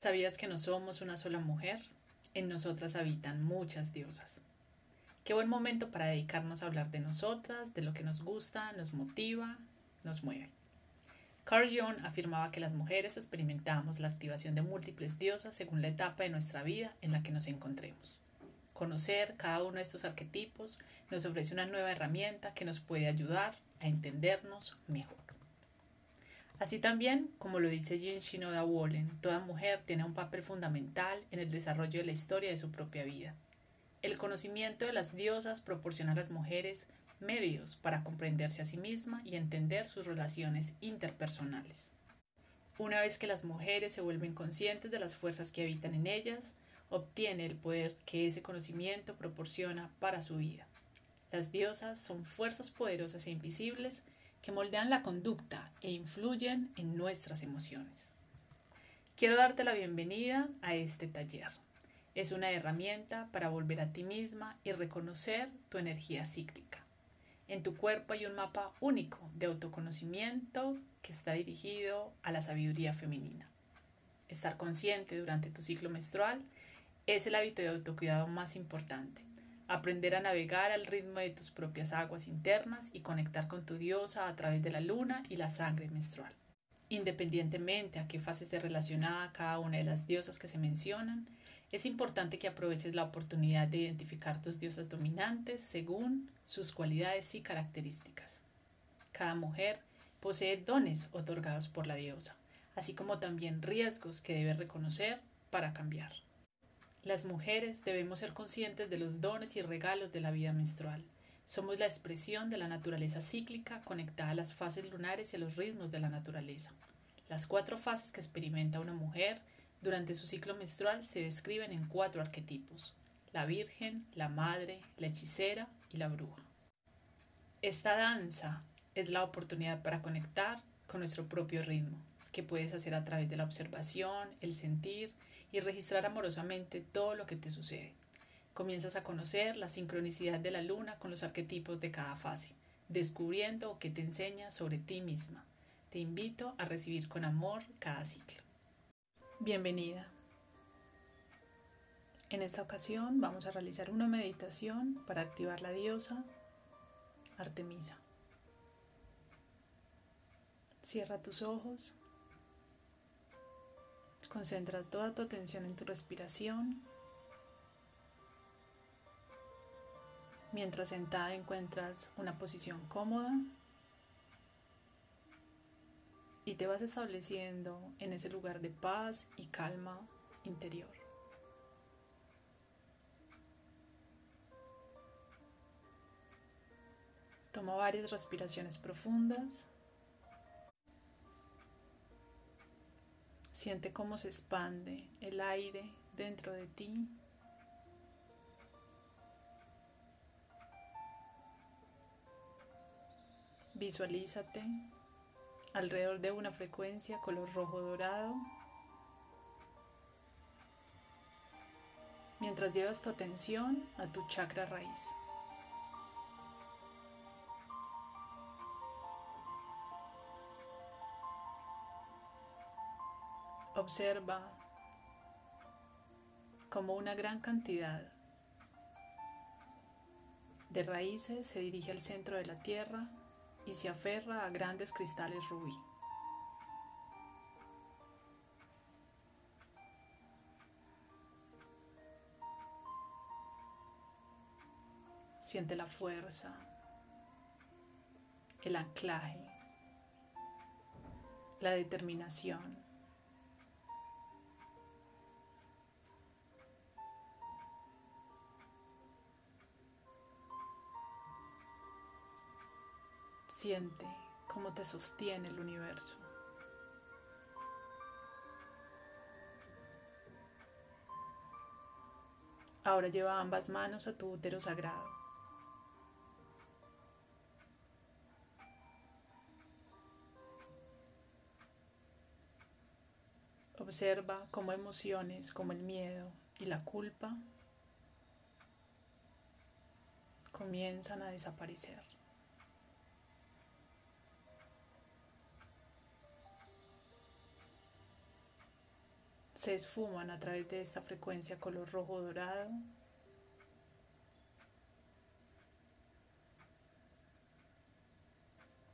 ¿Sabías que no somos una sola mujer? En nosotras habitan muchas diosas. Qué buen momento para dedicarnos a hablar de nosotras, de lo que nos gusta, nos motiva, nos mueve. Carl Jung afirmaba que las mujeres experimentamos la activación de múltiples diosas según la etapa de nuestra vida en la que nos encontremos. Conocer cada uno de estos arquetipos nos ofrece una nueva herramienta que nos puede ayudar a entendernos mejor. Así también, como lo dice Jean Shinoda Wallen, toda mujer tiene un papel fundamental en el desarrollo de la historia de su propia vida. El conocimiento de las diosas proporciona a las mujeres medios para comprenderse a sí misma y entender sus relaciones interpersonales. Una vez que las mujeres se vuelven conscientes de las fuerzas que habitan en ellas, obtiene el poder que ese conocimiento proporciona para su vida. Las diosas son fuerzas poderosas e invisibles que moldean la conducta e influyen en nuestras emociones. Quiero darte la bienvenida a este taller. Es una herramienta para volver a ti misma y reconocer tu energía cíclica. En tu cuerpo hay un mapa único de autoconocimiento que está dirigido a la sabiduría femenina. Estar consciente durante tu ciclo menstrual es el hábito de autocuidado más importante aprender a navegar al ritmo de tus propias aguas internas y conectar con tu diosa a través de la luna y la sangre menstrual. Independientemente a qué fase esté relacionada cada una de las diosas que se mencionan, es importante que aproveches la oportunidad de identificar tus diosas dominantes según sus cualidades y características. Cada mujer posee dones otorgados por la diosa, así como también riesgos que debe reconocer para cambiar. Las mujeres debemos ser conscientes de los dones y regalos de la vida menstrual. Somos la expresión de la naturaleza cíclica conectada a las fases lunares y a los ritmos de la naturaleza. Las cuatro fases que experimenta una mujer durante su ciclo menstrual se describen en cuatro arquetipos, la virgen, la madre, la hechicera y la bruja. Esta danza es la oportunidad para conectar con nuestro propio ritmo, que puedes hacer a través de la observación, el sentir, y registrar amorosamente todo lo que te sucede. Comienzas a conocer la sincronicidad de la luna con los arquetipos de cada fase, descubriendo o que te enseña sobre ti misma. Te invito a recibir con amor cada ciclo. Bienvenida. En esta ocasión vamos a realizar una meditación para activar la diosa Artemisa. Cierra tus ojos Concentra toda tu atención en tu respiración. Mientras sentada encuentras una posición cómoda y te vas estableciendo en ese lugar de paz y calma interior. Toma varias respiraciones profundas. Siente cómo se expande el aire dentro de ti. Visualízate alrededor de una frecuencia color rojo dorado. Mientras llevas tu atención a tu chakra raíz. Observa como una gran cantidad de raíces se dirige al centro de la tierra y se aferra a grandes cristales rubí. Siente la fuerza, el anclaje, la determinación. Siente cómo te sostiene el universo. Ahora lleva ambas manos a tu útero sagrado. Observa cómo emociones como el miedo y la culpa comienzan a desaparecer. Se esfuman a través de esta frecuencia color rojo dorado.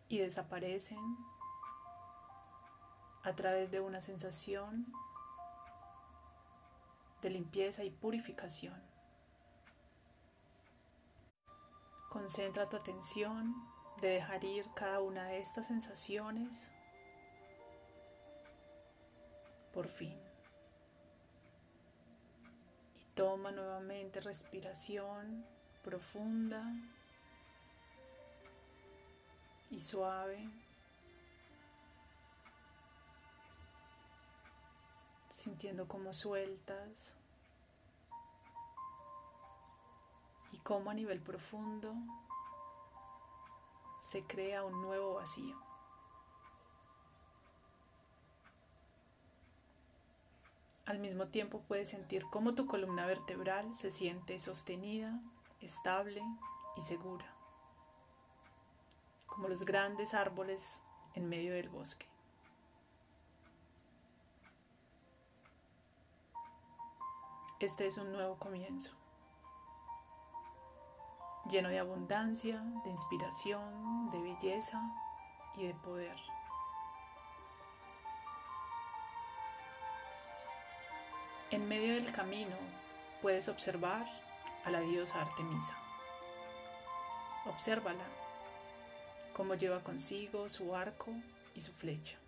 Y desaparecen a través de una sensación de limpieza y purificación. Concentra tu atención de dejar ir cada una de estas sensaciones por fin. Toma nuevamente respiración profunda y suave. Sintiendo cómo sueltas y cómo a nivel profundo se crea un nuevo vacío. Al mismo tiempo puedes sentir cómo tu columna vertebral se siente sostenida, estable y segura, como los grandes árboles en medio del bosque. Este es un nuevo comienzo, lleno de abundancia, de inspiración, de belleza y de poder. En medio del camino puedes observar a la diosa Artemisa. Obsérvala, cómo lleva consigo su arco y su flecha.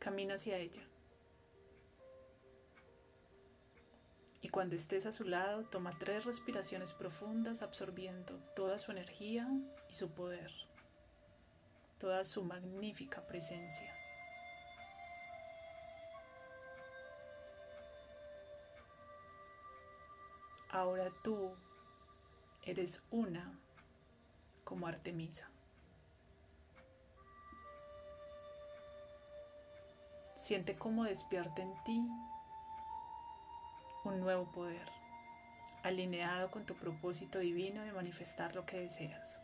Camina hacia ella. Y cuando estés a su lado, toma tres respiraciones profundas absorbiendo toda su energía y su poder, toda su magnífica presencia. Ahora tú eres una como Artemisa. Siente cómo despierta en ti un nuevo poder, alineado con tu propósito divino de manifestar lo que deseas.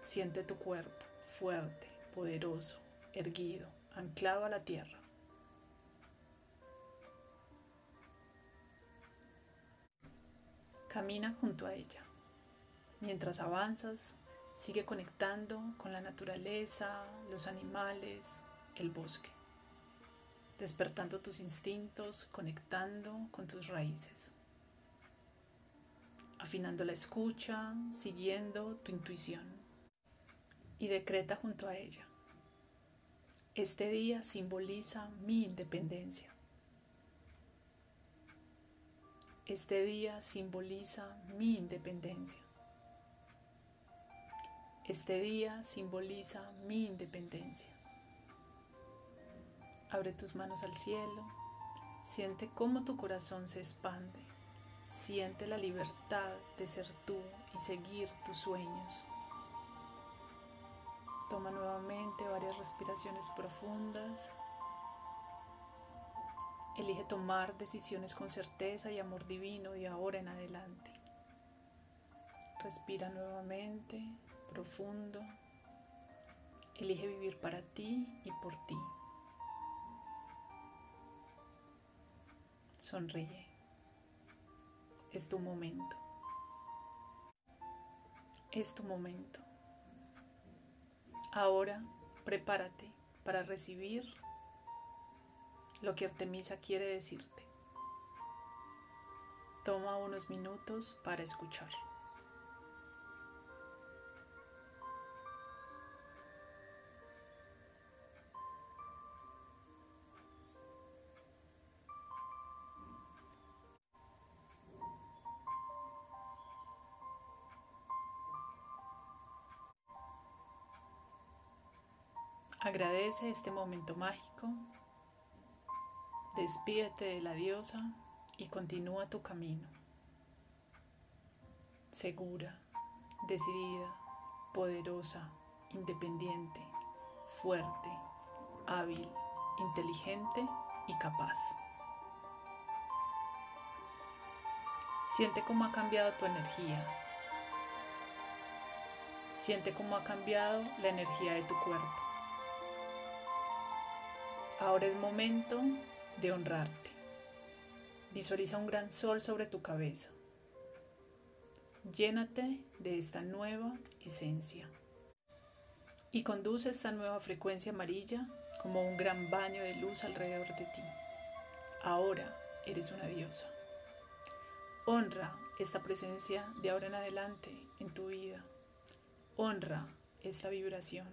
Siente tu cuerpo fuerte, poderoso, erguido, anclado a la tierra. Camina junto a ella. Mientras avanzas, sigue conectando con la naturaleza, los animales, el bosque, despertando tus instintos, conectando con tus raíces, afinando la escucha, siguiendo tu intuición y decreta junto a ella. Este día simboliza mi independencia. Este día simboliza mi independencia. Este día simboliza mi independencia. Abre tus manos al cielo, siente cómo tu corazón se expande, siente la libertad de ser tú y seguir tus sueños. Toma nuevamente varias respiraciones profundas Elige tomar decisiones con certeza y amor divino de ahora en adelante. Respira nuevamente, profundo. Elige vivir para ti y por ti. Sonríe. Es tu momento. Es tu momento. Ahora prepárate para recibir lo que Artemisa quiere decirte. Toma unos minutos para escuchar. Agradece este momento mágico Despídete de la diosa y continúa tu camino. Segura, decidida, poderosa, independiente, fuerte, hábil, inteligente y capaz. Siente cómo ha cambiado tu energía. Siente cómo ha cambiado la energía de tu cuerpo. Ahora es momento de honrarte. Visualiza un gran sol sobre tu cabeza. Llénate de esta nueva esencia y conduce esta nueva frecuencia amarilla como un gran baño de luz alrededor de ti. Ahora eres una diosa. Honra esta presencia de ahora en adelante en tu vida. Honra esta vibración.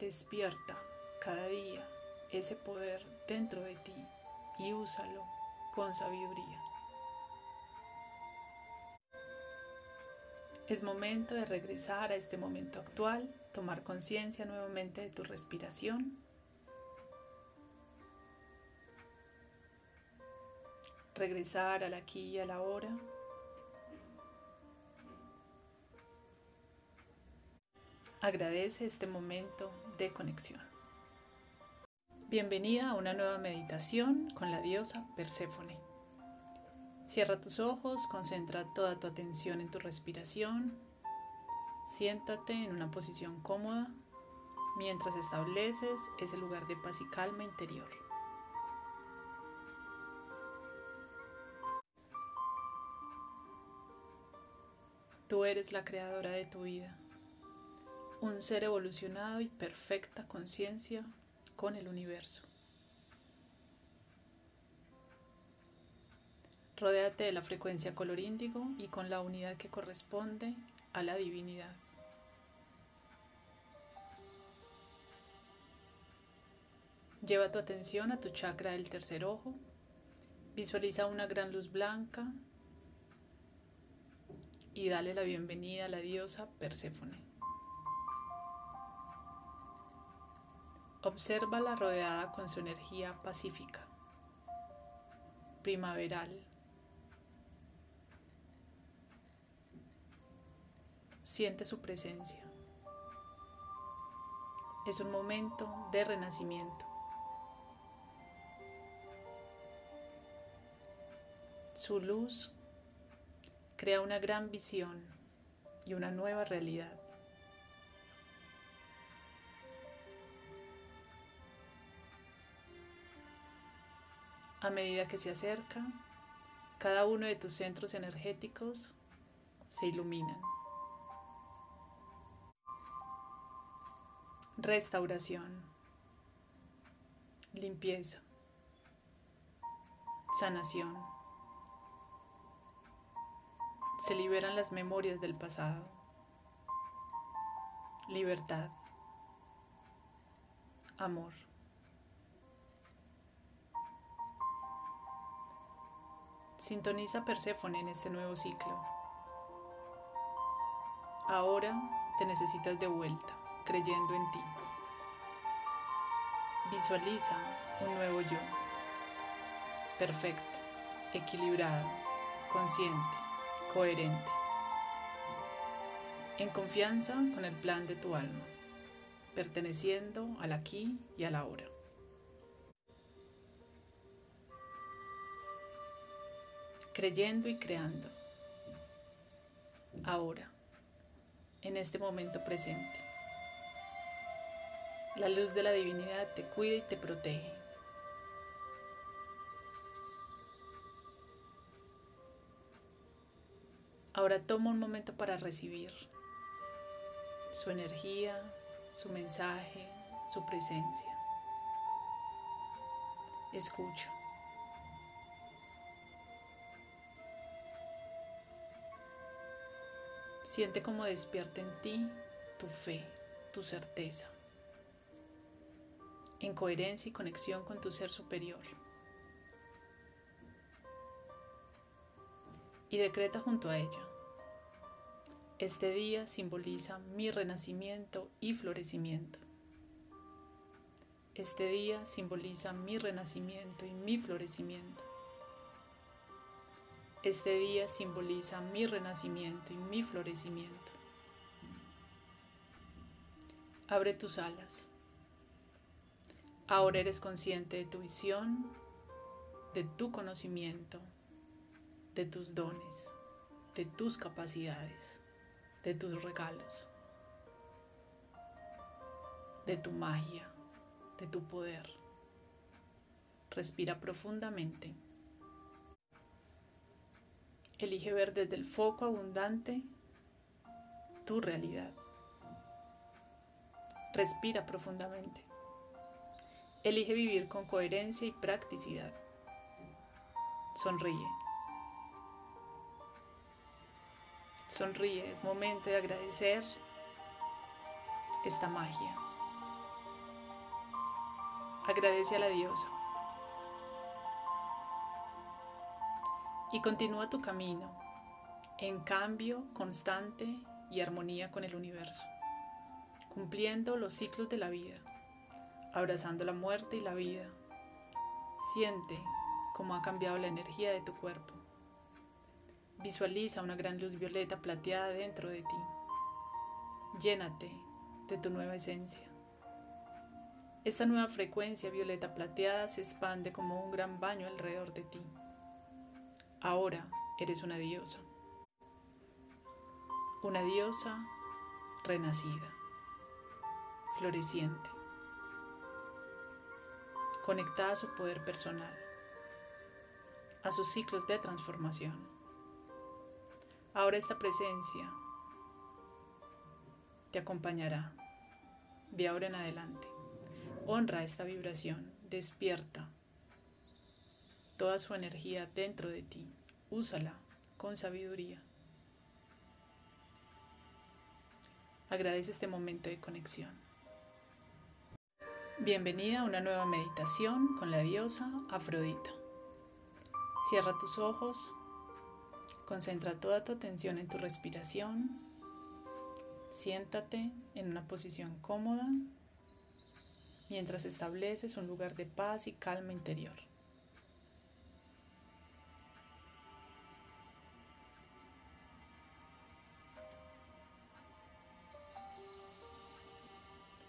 Despierta cada día ese poder dentro de ti y úsalo con sabiduría. Es momento de regresar a este momento actual, tomar conciencia nuevamente de tu respiración. Regresar al aquí y a la hora. Agradece este momento de conexión. Bienvenida a una nueva meditación con la diosa Perséfone. Cierra tus ojos, concentra toda tu atención en tu respiración. Siéntate en una posición cómoda mientras estableces ese lugar de paz y calma interior. Tú eres la creadora de tu vida, un ser evolucionado y perfecta conciencia con el universo. Rodéate de la frecuencia color índigo y con la unidad que corresponde a la divinidad. Lleva tu atención a tu chakra del tercer ojo. Visualiza una gran luz blanca y dale la bienvenida a la diosa Perséfone. Obsérvala rodeada con su energía pacífica, primaveral. Siente su presencia. Es un momento de renacimiento. Su luz crea una gran visión y una nueva realidad. A medida que se acerca, cada uno de tus centros energéticos se iluminan. Restauración, limpieza, sanación. Se liberan las memorias del pasado. Libertad, amor. Sintoniza Perséfone en este nuevo ciclo. Ahora te necesitas de vuelta, creyendo en ti. Visualiza un nuevo yo, perfecto, equilibrado, consciente, coherente, en confianza con el plan de tu alma, perteneciendo al aquí y a la ahora. Creyendo y creando. Ahora, en este momento presente. La luz de la divinidad te cuida y te protege. Ahora toma un momento para recibir su energía, su mensaje, su presencia. Escucha. Siente como despierta en ti tu fe, tu certeza, en coherencia y conexión con tu ser superior. Y decreta junto a ella. Este día simboliza mi renacimiento y florecimiento. Este día simboliza mi renacimiento y mi florecimiento. Este día simboliza mi renacimiento y mi florecimiento. Abre tus alas. Ahora eres consciente de tu visión, de tu conocimiento, de tus dones, de tus capacidades, de tus regalos, de tu magia, de tu poder, Respira profundamente. Elige ver desde el foco abundante tu realidad. Respira profundamente. Elige vivir con coherencia y practicidad. Sonríe. Sonríe, es momento de agradecer esta magia. Agradece a la diosa. Y continúa tu camino en cambio constante y armonía con el universo, cumpliendo los ciclos de la vida, abrazando la muerte y la vida. Siente cómo ha cambiado la energía de tu cuerpo. Visualiza una gran luz violeta plateada dentro de ti. Llénate de tu nueva esencia. Esta nueva frecuencia violeta plateada se expande como un gran baño alrededor de ti. Ahora eres una diosa. Una diosa renacida, floreciente, conectada a su poder personal, a sus ciclos de transformación. Ahora esta presencia te acompañará de ahora en adelante. Honra esta vibración, despierta toda su energía dentro de ti. Úsala con sabiduría. Agradece este momento de conexión. Bienvenida a una nueva meditación con la diosa Afrodita. Cierra tus ojos, concentra toda tu atención en tu respiración Siéntate en una posición cómoda mientras estableces un lugar de paz y calma interior.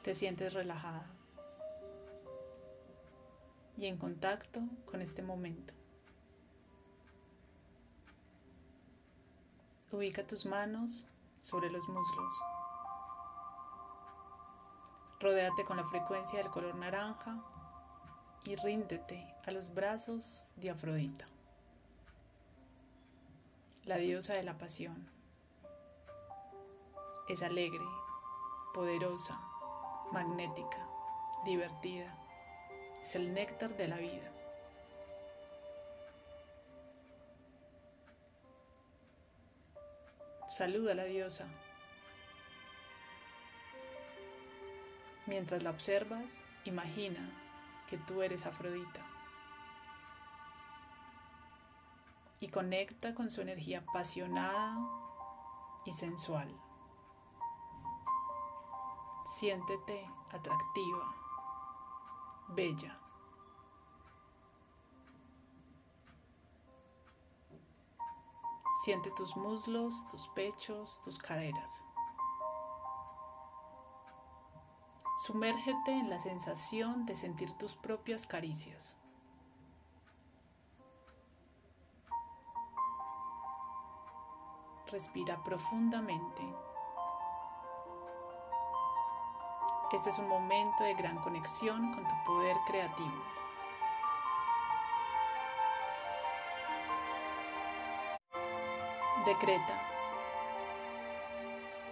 Te sientes relajada y en contacto con este momento. Ubica tus manos sobre los muslos. Rodéate con la frecuencia del color naranja y ríndete a los brazos de Afrodita, la diosa de la pasión. Es alegre, poderosa, magnética, divertida. Es el néctar de la vida. Saluda a la diosa. Mientras la observas, imagina que tú eres Afrodita. Y conecta con su energía apasionada y sensual. Siéntete atractiva, bella. Siente tus muslos, tus pechos, tus caderas. Sumérgete en la sensación de sentir tus propias caricias. Respira profundamente. Este es un momento de gran conexión con tu poder creativo. Decreta.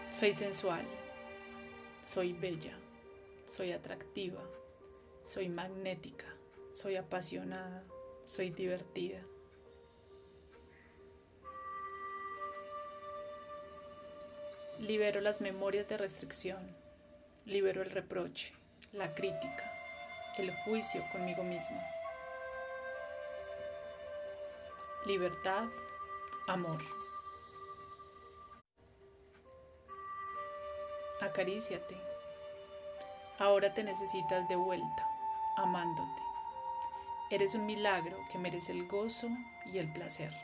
Soy sensual. Soy bella. Soy atractiva. Soy magnética. Soy apasionada. Soy divertida. Libero las memorias de restricción. Libero el reproche, la crítica, el juicio conmigo misma. Libertad, amor. Acaríciate. Ahora te necesitas de vuelta, amándote. Eres un milagro que merece el gozo y el placer.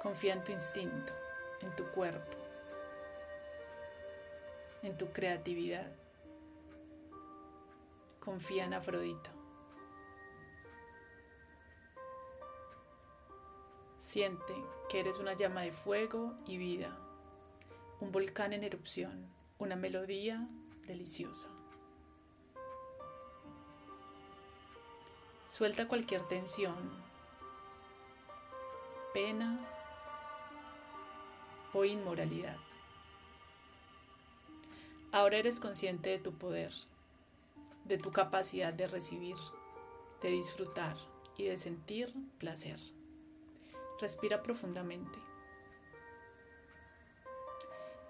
Confía en tu instinto, en tu cuerpo, en tu creatividad. Confía en Afrodita. Siente que eres una llama de fuego y vida un volcán en erupción, una melodía deliciosa. Suelta cualquier tensión, pena o inmoralidad. Ahora eres consciente de tu poder, de tu capacidad de recibir, de disfrutar y de sentir placer. Respira profundamente.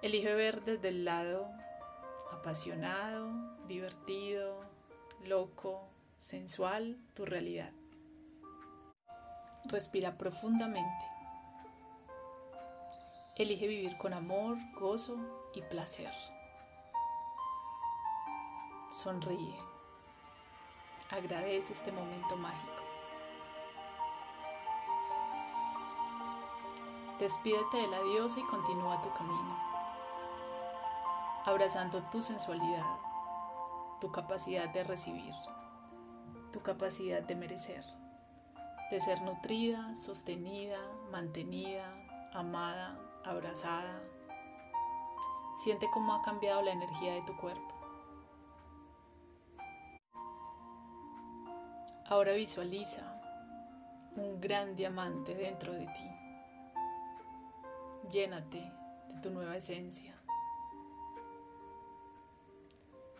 Elige ver desde el lado apasionado, divertido, loco, sensual tu realidad. Respira profundamente. Elige vivir con amor, gozo y placer. Sonríe. Agradece este momento mágico. Despídete de la diosa y continúa tu camino, abrazando tu sensualidad, tu capacidad de recibir, tu capacidad de merecer, de ser nutrida, sostenida, mantenida, amada, abrazada. Siente cómo ha cambiado la energía de tu cuerpo. Ahora visualiza un gran diamante dentro de ti. Llénate de tu nueva esencia.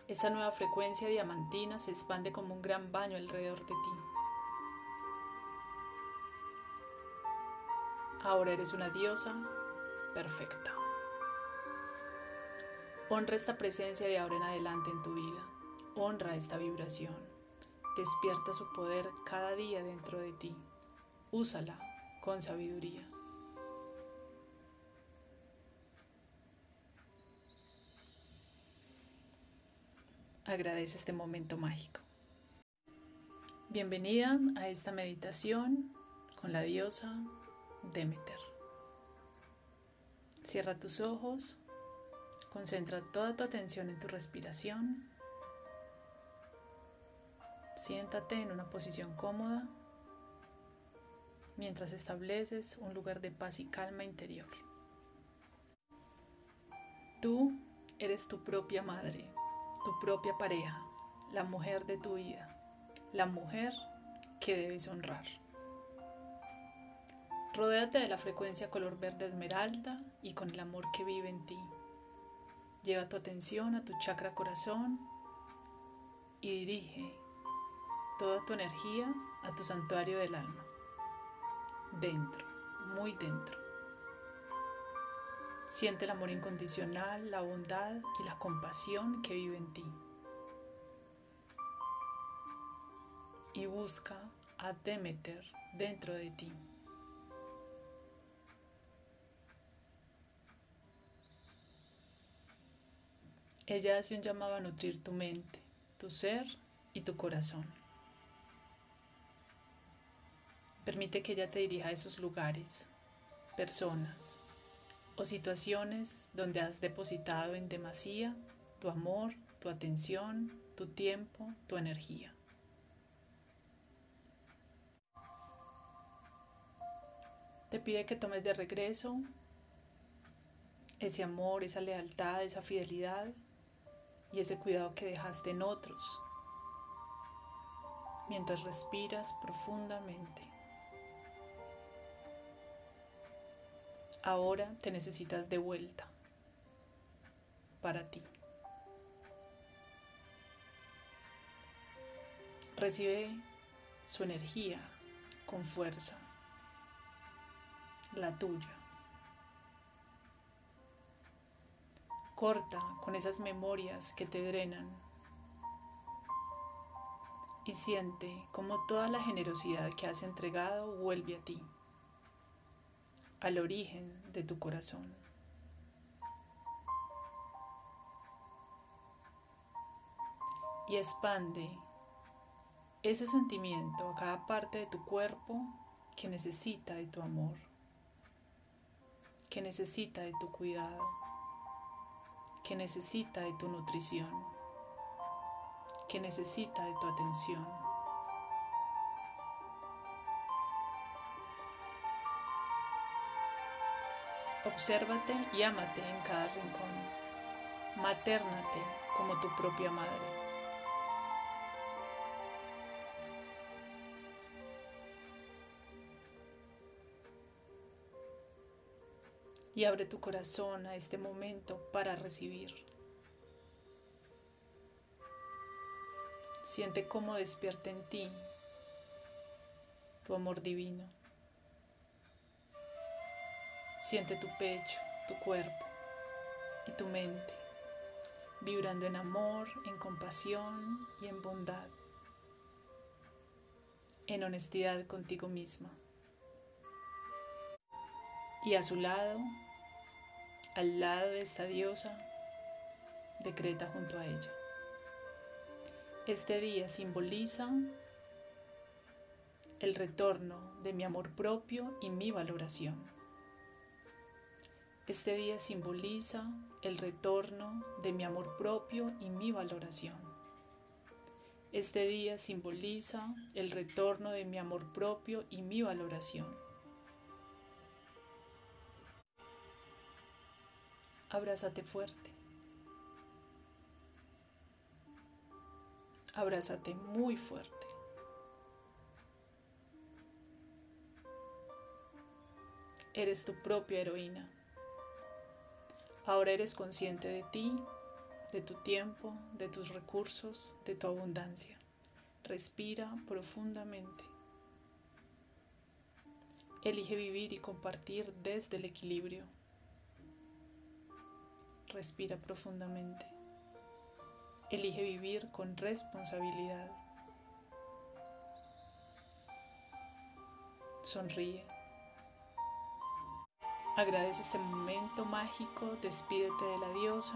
Esta nueva frecuencia diamantina se expande como un gran baño alrededor de ti. Ahora eres una diosa perfecta. Honra esta presencia de ahora en adelante en tu vida. Honra esta vibración. Despierta su poder cada día dentro de ti. Úsala con sabiduría. Agradece este momento mágico. Bienvenida a esta meditación con la diosa Demeter. Cierra tus ojos, concentra toda tu atención en tu respiración. Siéntate en una posición cómoda mientras estableces un lugar de paz y calma interior. Tú eres tu propia madre tu propia pareja, la mujer de tu vida, la mujer que debes honrar. Rodéate de la frecuencia color verde esmeralda y con el amor que vive en ti. Lleva tu atención a tu chakra corazón y dirige toda tu energía a tu santuario del alma. Dentro, muy dentro. Siente el amor incondicional, la bondad y la compasión que vive en ti. Y busca a Demeter dentro de ti. Ella hace un llamado a nutrir tu mente, tu ser y tu corazón. Permite que ella te dirija a esos lugares, personas, o situaciones donde has depositado en demasía tu amor, tu atención, tu tiempo, tu energía. Te pide que tomes de regreso ese amor, esa lealtad, esa fidelidad y ese cuidado que dejaste en otros mientras respiras profundamente. Ahora te necesitas de vuelta para ti. Recibe su energía con fuerza, la tuya. Corta con esas memorias que te drenan y siente como toda la generosidad que has entregado vuelve a ti al origen de tu corazón. Y expande ese sentimiento a cada parte de tu cuerpo que necesita de tu amor, que necesita de tu cuidado, que necesita de tu nutrición, que necesita de tu atención. Obsérvate y ámate en cada rincón. Maternate como tu propia madre. Y abre tu corazón a este momento para recibir. Siente cómo despierta en ti tu amor divino. Siente tu pecho, tu cuerpo y tu mente vibrando en amor, en compasión y en bondad, en honestidad contigo misma. Y a su lado, al lado de esta diosa, decreta junto a ella. Este día simboliza el retorno de mi amor propio y mi valoración. Este día simboliza el retorno de mi amor propio y mi valoración. Este día simboliza el retorno de mi amor propio y mi valoración. Abrázate fuerte. Abrázate muy fuerte. Eres tu propia heroína. Ahora eres consciente de ti, de tu tiempo, de tus recursos, de tu abundancia. Respira profundamente. Elige vivir y compartir desde el equilibrio. Respira profundamente. Elige vivir con responsabilidad. Sonríe. Agradece este momento mágico, despídete de la diosa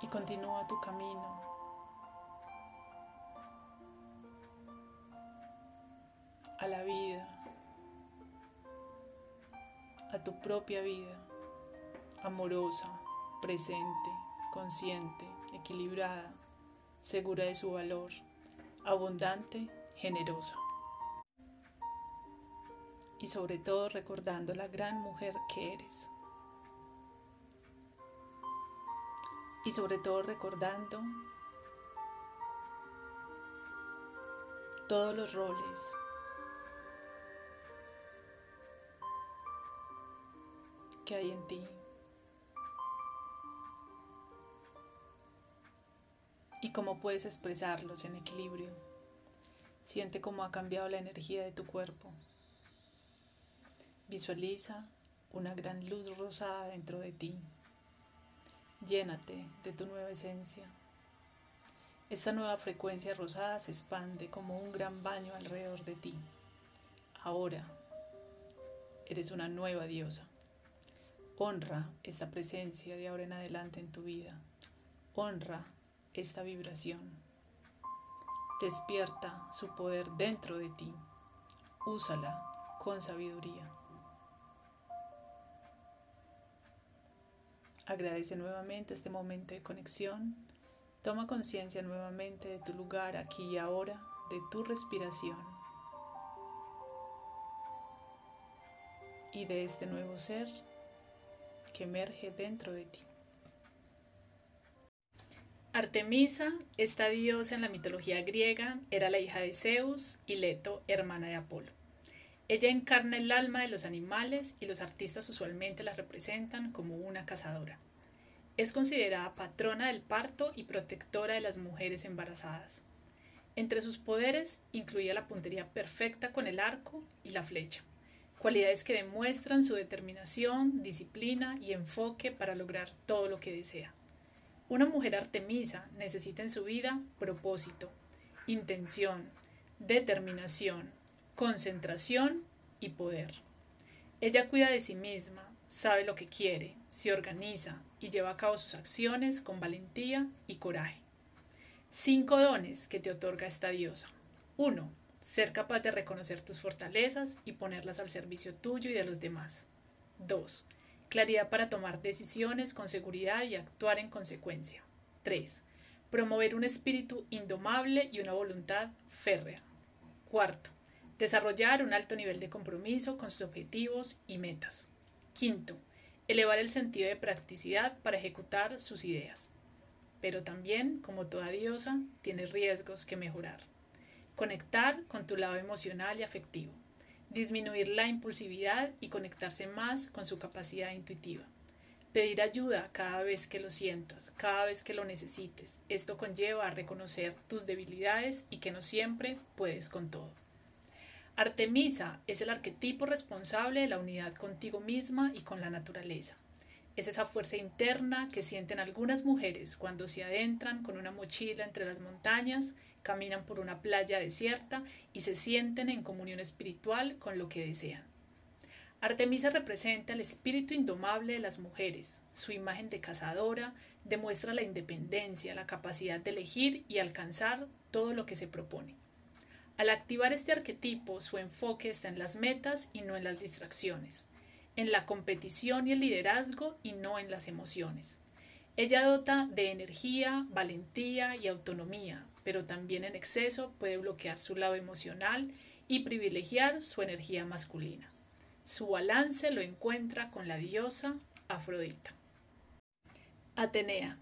y continúa tu camino. a la vida, a tu propia vida, amorosa, presente, consciente, equilibrada, segura de su valor, abundante, generosa y sobre todo recordando la gran mujer que eres. Y sobre todo recordando todos los roles que hay en ti. Y cómo puedes expresarlos en equilibrio. Siente cómo ha cambiado la energía de tu cuerpo. Visualiza una gran luz rosada dentro de ti. Llénate de tu nueva esencia. Esta nueva frecuencia rosada se expande como un gran baño alrededor de ti. Ahora eres una nueva diosa. Honra esta presencia de ahora en adelante en tu vida. Honra esta vibración. Despierta su poder dentro de ti. Úsala con sabiduría. Agradece nuevamente este momento de conexión. Toma conciencia nuevamente de tu lugar aquí y ahora, de tu respiración y de este nuevo ser que emerge dentro de ti. Artemisa, esta diosa en la mitología griega, era la hija de Zeus y Leto, hermana de Apolo. Ella encarna el alma de los animales y los artistas usualmente la representan como una cazadora. Es considerada patrona del parto y protectora de las mujeres embarazadas. Entre sus poderes incluía la puntería perfecta con el arco y la flecha, cualidades que demuestran su determinación, disciplina y enfoque para lograr todo lo que desea. Una mujer artemisa necesita en su vida propósito, intención, determinación, concentración y poder. Ella cuida de sí misma, sabe lo que quiere, se organiza y lleva a cabo sus acciones con valentía y coraje. Cinco dones que te otorga esta diosa. 1. Ser capaz de reconocer tus fortalezas y ponerlas al servicio tuyo y de los demás. 2. Claridad para tomar decisiones con seguridad y actuar en consecuencia. 3. Promover un espíritu indomable y una voluntad férrea. Cuarto, Desarrollar un alto nivel de compromiso con sus objetivos y metas. Quinto, elevar el sentido de practicidad para ejecutar sus ideas. Pero también, como toda diosa, tiene riesgos que mejorar. Conectar con tu lado emocional y afectivo. disminuir la impulsividad y conectarse más con su capacidad intuitiva. Pedir ayuda cada vez que lo sientas, cada vez que lo necesites. Esto conlleva a reconocer tus debilidades y que no siempre puedes con todo. Artemisa es el arquetipo responsable de la unidad contigo misma y con la naturaleza. Es esa fuerza interna que sienten algunas mujeres cuando se adentran con una mochila entre las montañas, caminan por una playa desierta y se sienten en comunión espiritual con lo que desean. Artemisa representa el espíritu indomable de las mujeres. Su imagen de cazadora demuestra la independencia, la capacidad de elegir y alcanzar todo lo que se propone. Al activar este arquetipo, su enfoque está en las metas y no en las distracciones, en la competición y el liderazgo y no en las emociones. Ella dota de energía, valentía y autonomía, pero también en exceso puede bloquear su lado emocional y privilegiar su energía masculina. Su balance lo encuentra con la diosa Afrodita. Atenea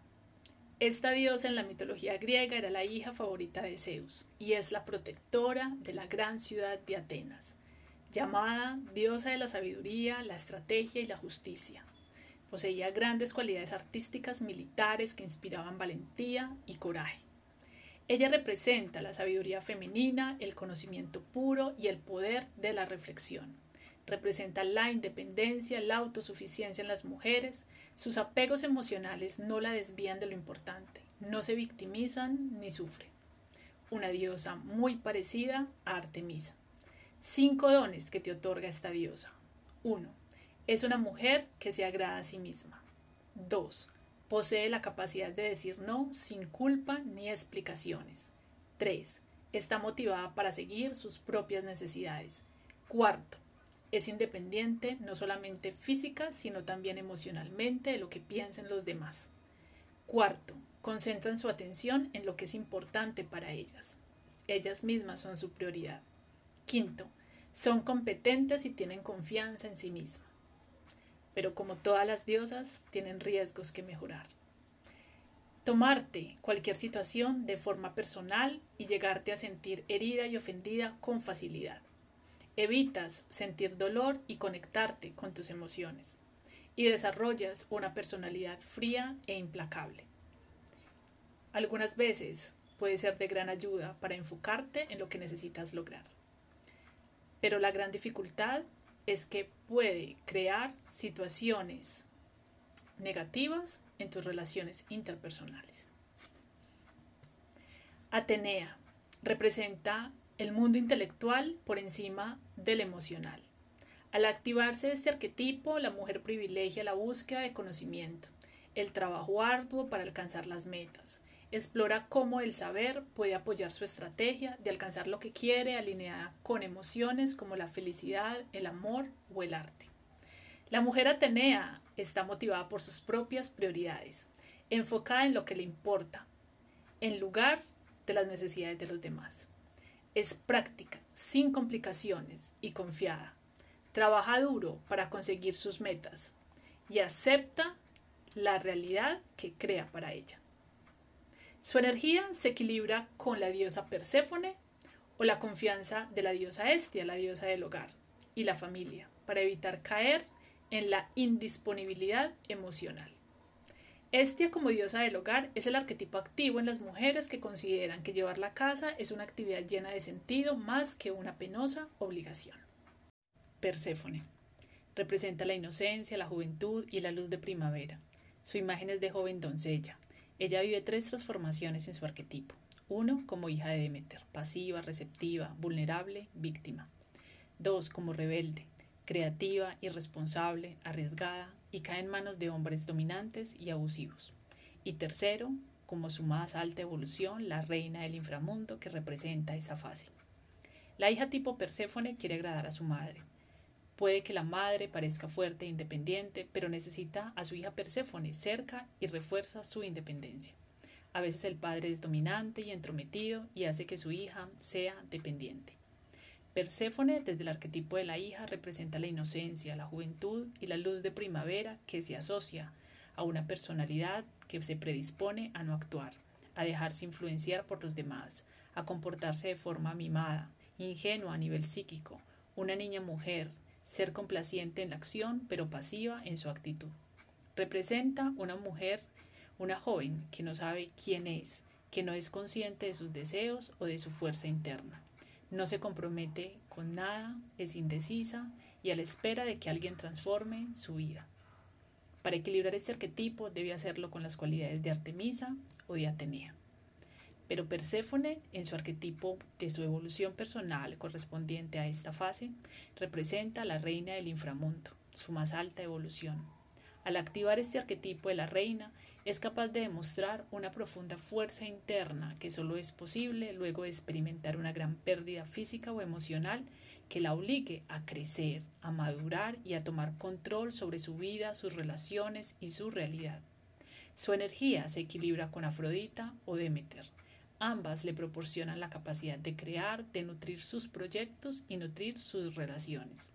esta diosa en la mitología griega era la hija favorita de Zeus y es la protectora de la gran ciudad de Atenas, llamada diosa de la sabiduría, la estrategia y la justicia. Poseía grandes cualidades artísticas militares que inspiraban valentía y coraje. Ella representa la sabiduría femenina, el conocimiento puro y el poder de la reflexión representa la independencia, la autosuficiencia en las mujeres, sus apegos emocionales no la desvían de lo importante, no se victimizan ni sufren. Una diosa muy parecida a Artemisa. Cinco dones que te otorga esta diosa. 1. Es una mujer que se agrada a sí misma. 2. Posee la capacidad de decir no sin culpa ni explicaciones. 3. Está motivada para seguir sus propias necesidades. Cuarto, es independiente no solamente física, sino también emocionalmente de lo que piensen los demás. Cuarto, concentran su atención en lo que es importante para ellas. Ellas mismas son su prioridad. Quinto, son competentes y tienen confianza en sí mismas. Pero como todas las diosas, tienen riesgos que mejorar. Tomarte cualquier situación de forma personal y llegarte a sentir herida y ofendida con facilidad. Evitas sentir dolor y conectarte con tus emociones. Y desarrollas una personalidad fría e implacable. Algunas veces puede ser de gran ayuda para enfocarte en lo que necesitas lograr. Pero la gran dificultad es que puede crear situaciones negativas en tus relaciones interpersonales. Atenea representa el mundo intelectual por encima del emocional. Al activarse este arquetipo, la mujer privilegia la búsqueda de conocimiento, el trabajo arduo para alcanzar las metas. Explora cómo el saber puede apoyar su estrategia de alcanzar lo que quiere alineada con emociones como la felicidad, el amor o el arte. La mujer atenea está motivada por sus propias prioridades, enfocada en lo que le importa, en lugar de las necesidades de los demás. Es práctica, sin complicaciones y confiada. Trabaja duro para conseguir sus metas y acepta la realidad que crea para ella. Su energía se equilibra con la diosa Perséfone o la confianza de la diosa Estia, la diosa del hogar y la familia, para evitar caer en la indisponibilidad emocional. Estia como diosa del hogar es el arquetipo activo en las mujeres que consideran que llevar la casa es una actividad llena de sentido más que una penosa obligación. Perséfone. Representa la inocencia, la juventud y la luz de primavera. Su imagen es de joven doncella. Ella vive tres transformaciones en su arquetipo. Uno, como hija de Demeter, pasiva, receptiva, vulnerable, víctima. Dos, como rebelde, creativa, irresponsable, arriesgada, y cae en manos de hombres dominantes y abusivos. Y tercero, como su más alta evolución, la reina del inframundo que representa esta fase. La hija tipo Perséfone quiere agradar a su madre. Puede que la madre parezca fuerte e independiente, pero necesita a su hija Perséfone cerca y refuerza su independencia. A veces el padre es dominante y entrometido y hace que su hija sea dependiente. Perséfone, desde el arquetipo de la hija, representa la inocencia, la juventud y la luz de primavera que se asocia a una personalidad que se predispone a no actuar, a dejarse influenciar por los demás, a comportarse de forma mimada, ingenua a nivel psíquico, una niña mujer, ser complaciente en la acción, pero pasiva en su actitud. Representa una mujer, una joven que no sabe quién es, que no es consciente de sus deseos o de su fuerza interna. No se compromete con nada, es indecisa y a la espera de que alguien transforme su vida. Para equilibrar este arquetipo debe hacerlo con las cualidades de Artemisa o de Atenea. Pero Perséfone, en su arquetipo de su evolución personal correspondiente a esta fase, representa a la reina del inframundo, su más alta evolución. Al activar este arquetipo de la reina, es capaz de demostrar una profunda fuerza interna que solo es posible luego de experimentar una gran pérdida física o emocional que la obligue a crecer, a madurar y a tomar control sobre su vida, sus relaciones y su realidad. Su energía se equilibra con Afrodita o Demeter. Ambas le proporcionan la capacidad de crear, de nutrir sus proyectos y nutrir sus relaciones.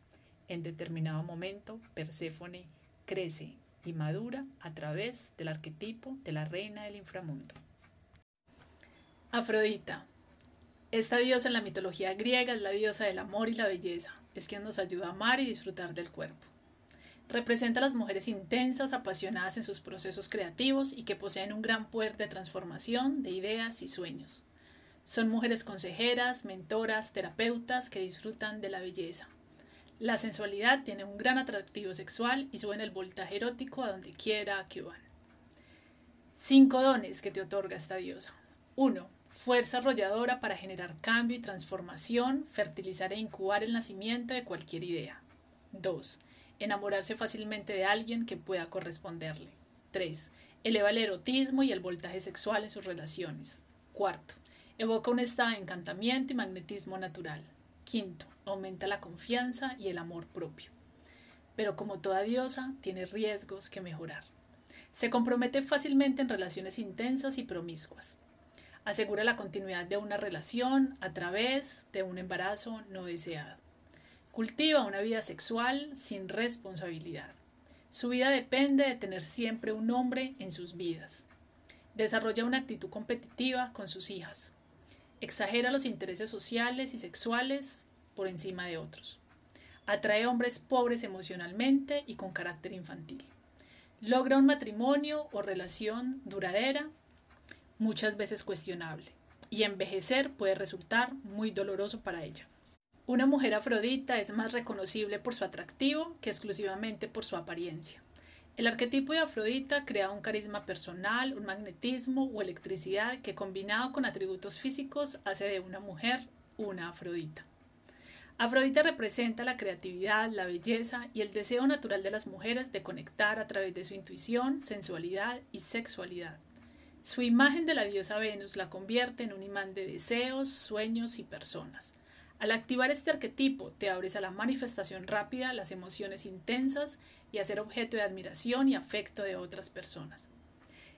En determinado momento, Perséfone crece y madura a través del arquetipo de la reina del inframundo. Afrodita. Esta diosa en la mitología griega es la diosa del amor y la belleza. Es quien nos ayuda a amar y disfrutar del cuerpo. Representa a las mujeres intensas, apasionadas en sus procesos creativos y que poseen un gran poder de transformación de ideas y sueños. Son mujeres consejeras, mentoras, terapeutas que disfrutan de la belleza. La sensualidad tiene un gran atractivo sexual y suben el voltaje erótico a donde quiera que van. Cinco dones que te otorga esta diosa. 1. Fuerza arrolladora para generar cambio y transformación, fertilizar e incubar el nacimiento de cualquier idea. 2 enamorarse fácilmente de alguien que pueda corresponderle. 3. Eleva el erotismo y el voltaje sexual en sus relaciones. Cuarto, evoca un estado de encantamiento y magnetismo natural. Quinto, aumenta la confianza y el amor propio. Pero como toda diosa, tiene riesgos que mejorar. Se compromete fácilmente en relaciones intensas y promiscuas. Asegura la continuidad de una relación a través de un embarazo no deseado. Cultiva una vida sexual sin responsabilidad. Su vida depende de tener siempre un hombre en sus vidas. Desarrolla una actitud competitiva con sus hijas. Exagera los intereses sociales y sexuales por encima de otros. Atrae hombres pobres emocionalmente y con carácter infantil. Logra un matrimonio o relación duradera, muchas veces cuestionable, y envejecer puede resultar muy doloroso para ella. Una mujer afrodita es más reconocible por su atractivo que exclusivamente por su apariencia. El arquetipo de Afrodita crea un carisma personal, un magnetismo o electricidad que combinado con atributos físicos hace de una mujer una Afrodita. Afrodita representa la creatividad, la belleza y el deseo natural de las mujeres de conectar a través de su intuición, sensualidad y sexualidad. Su imagen de la diosa Venus la convierte en un imán de deseos, sueños y personas. Al activar este arquetipo, te abres a la manifestación rápida, las emociones intensas y a ser objeto de admiración y afecto de otras personas.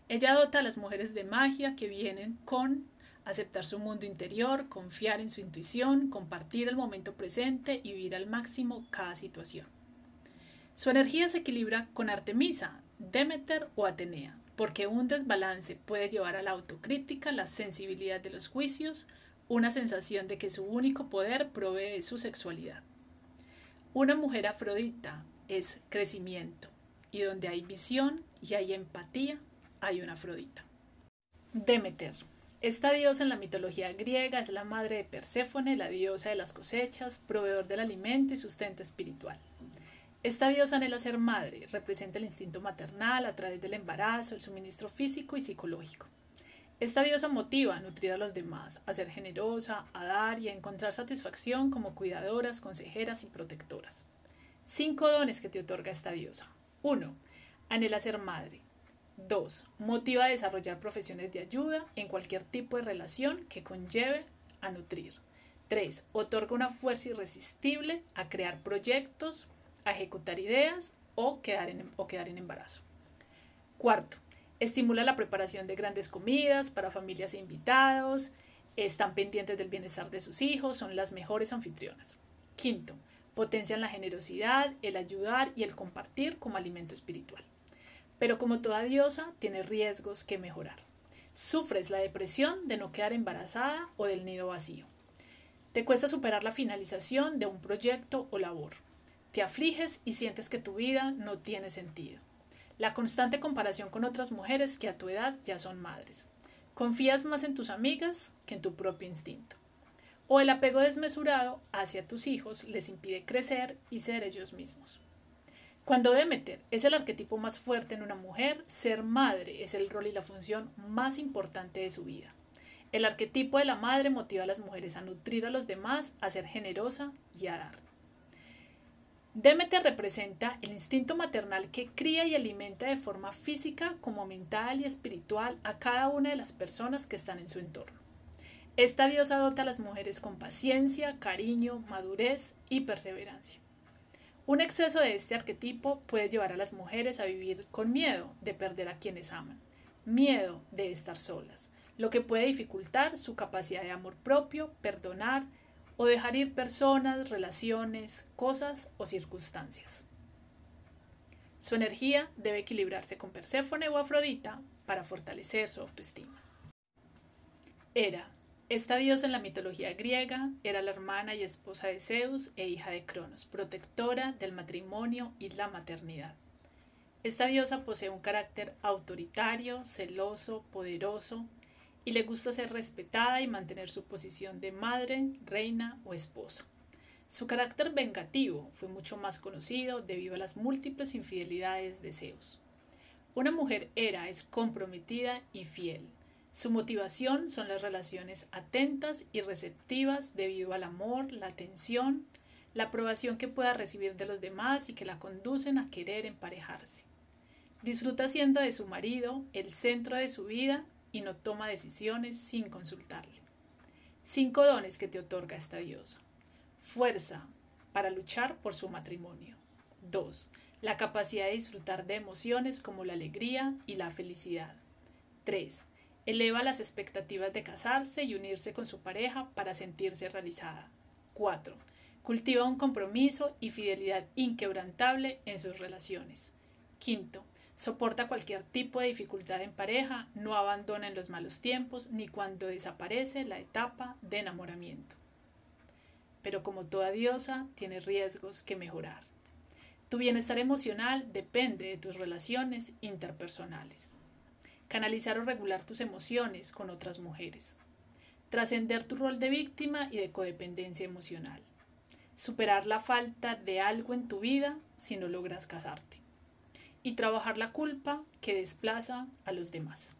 Ella dota a las mujeres de magia que vienen con aceptar su mundo interior, confiar en su intuición, compartir el momento presente y vivir al máximo cada situación. Su energía se equilibra con Artemisa, Demeter o Atenea, porque un desbalance puede llevar a la autocrítica, la sensibilidad de los juicios, una sensación de que su único poder provee de su sexualidad. Una mujer afrodita es crecimiento, y donde hay visión y hay empatía, hay una afrodita. Demeter. Esta diosa en la mitología griega es la madre de Perséfone, la diosa de las cosechas, proveedor del alimento y sustento espiritual. Esta diosa anhela ser madre, representa el instinto maternal a través del embarazo, el suministro físico y psicológico. Esta diosa motiva a nutrir a los demás, a ser generosa, a dar y a encontrar satisfacción como cuidadoras, consejeras y protectoras. Cinco dones que te otorga esta diosa. 1. Anhela ser madre. 2. Motiva a desarrollar profesiones de ayuda en cualquier tipo de relación que conlleve a nutrir. 3. Otorga una fuerza irresistible a crear proyectos, a ejecutar ideas o quedar en, o quedar en embarazo. Cuarto, Estimula la preparación de grandes comidas para familias e invitados. Están pendientes del bienestar de sus hijos, son las mejores anfitrionas. Quinto, potencian la generosidad, el ayudar y el compartir como alimento espiritual. Pero como toda diosa, tiene riesgos que mejorar. Sufres la depresión de no quedar embarazada o del nido vacío. Te cuesta superar la finalización de un proyecto o labor. Te afliges y sientes que tu vida no tiene sentido. La constante comparación con otras mujeres que a tu edad ya son madres. Confías más en tus amigas que en tu propio instinto. O el apego desmesurado hacia tus hijos les impide crecer y ser ellos mismos. Cuando Demeter es el arquetipo más fuerte en una mujer, ser madre es el rol y la función más importante de su vida. El arquetipo de la madre motiva a las mujeres a nutrir a los demás, a ser generosa y a dar. Demeter representa el instinto maternal que cría y alimenta de forma física como mental y espiritual a cada una de las personas que están en su entorno. Esta diosa dota a las mujeres con paciencia, cariño, madurez y perseverancia. Un exceso de este arquetipo puede llevar a las mujeres a vivir con miedo de perder a quienes aman, miedo de estar solas, lo que puede dificultar su capacidad de amor propio, perdonar o dejar ir personas, relaciones, cosas o circunstancias. Su energía debe equilibrarse con Perséfone o Afrodita para fortalecer su autoestima. Era esta diosa en la mitología griega era la hermana y esposa de Zeus e hija de Cronos, protectora del matrimonio y la maternidad. Esta diosa posee un carácter autoritario, celoso, poderoso, y le gusta ser respetada y mantener su posición de madre, reina o esposa. Su carácter vengativo fue mucho más conocido debido a las múltiples infidelidades de Zeus. Una mujer era es comprometida y fiel, su motivación son las relaciones atentas y receptivas debido al amor, la atención, la aprobación que pueda recibir de los demás y que la conducen a querer emparejarse. Disfruta siendo de su marido el centro de su vida y no toma decisiones sin consultarle. Cinco dones que te otorga esta diosa. Fuerza para luchar por su matrimonio. 2. La capacidad de disfrutar de emociones como la alegría y la felicidad. 3 Eleva las expectativas de casarse y unirse con su pareja para sentirse realizada. 4. Cultiva un compromiso y fidelidad inquebrantable en sus relaciones. 5. Soporta cualquier tipo de dificultad en pareja, no abandona en los malos tiempos ni cuando desaparece la etapa de enamoramiento. Pero como toda diosa, tiene riesgos que mejorar. Tu bienestar emocional depende de tus relaciones interpersonales canalizar o regular tus emociones con otras mujeres, trascender tu rol de víctima y de codependencia emocional, superar la falta de algo en tu vida si no logras casarte, y trabajar la culpa que desplaza a los demás.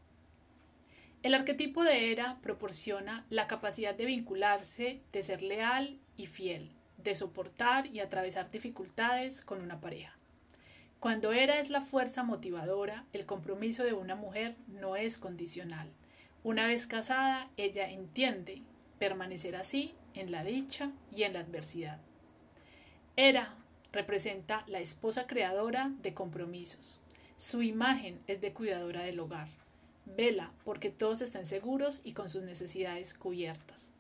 El arquetipo de Era proporciona la capacidad de vincularse, de ser leal y fiel, de soportar y atravesar dificultades con una pareja. Cuando Era es la fuerza motivadora, el compromiso de una mujer no es condicional. Una vez casada, ella entiende permanecer así en la dicha y en la adversidad. Era representa la esposa creadora de compromisos. Su imagen es de cuidadora del hogar. Vela porque todos estén seguros y con sus necesidades cubiertas.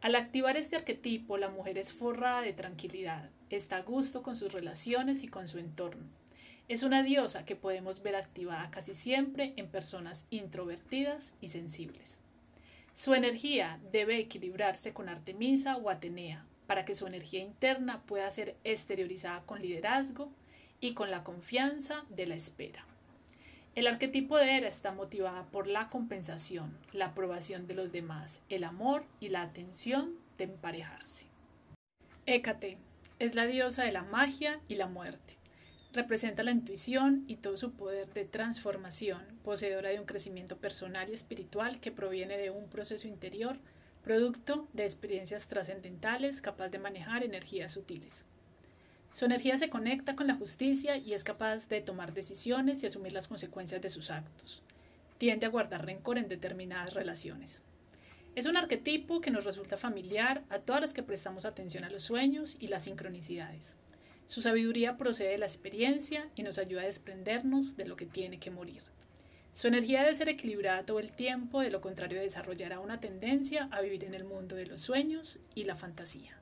Al activar este arquetipo, la mujer es forrada de tranquilidad, está a gusto con sus relaciones y con su entorno es una diosa que podemos ver activada casi siempre en personas introvertidas y sensibles. Su energía debe equilibrarse con Artemisa o Atenea para que su energía interna pueda ser exteriorizada con liderazgo y con la confianza de la espera. El arquetipo de Hera está motivada por la compensación, la aprobación de los demás, el amor y la atención de emparejarse. Hécate es la diosa de la magia y la muerte representa la intuición y todo su poder de transformación, poseedora de un crecimiento personal y espiritual que proviene de un proceso interior, producto de experiencias trascendentales, capaz de manejar energías sutiles. Su energía se conecta con la justicia y es capaz de tomar decisiones y asumir las consecuencias de sus actos. Tiende a guardar rencor en determinadas relaciones. Es un arquetipo que nos resulta familiar a todas las que prestamos atención a los sueños y las sincronicidades. Su sabiduría procede de la experiencia y nos ayuda a desprendernos de lo que tiene que morir. Su energía debe ser equilibrada todo el tiempo, de lo contrario desarrollará una tendencia a vivir en el mundo de los sueños y la fantasía.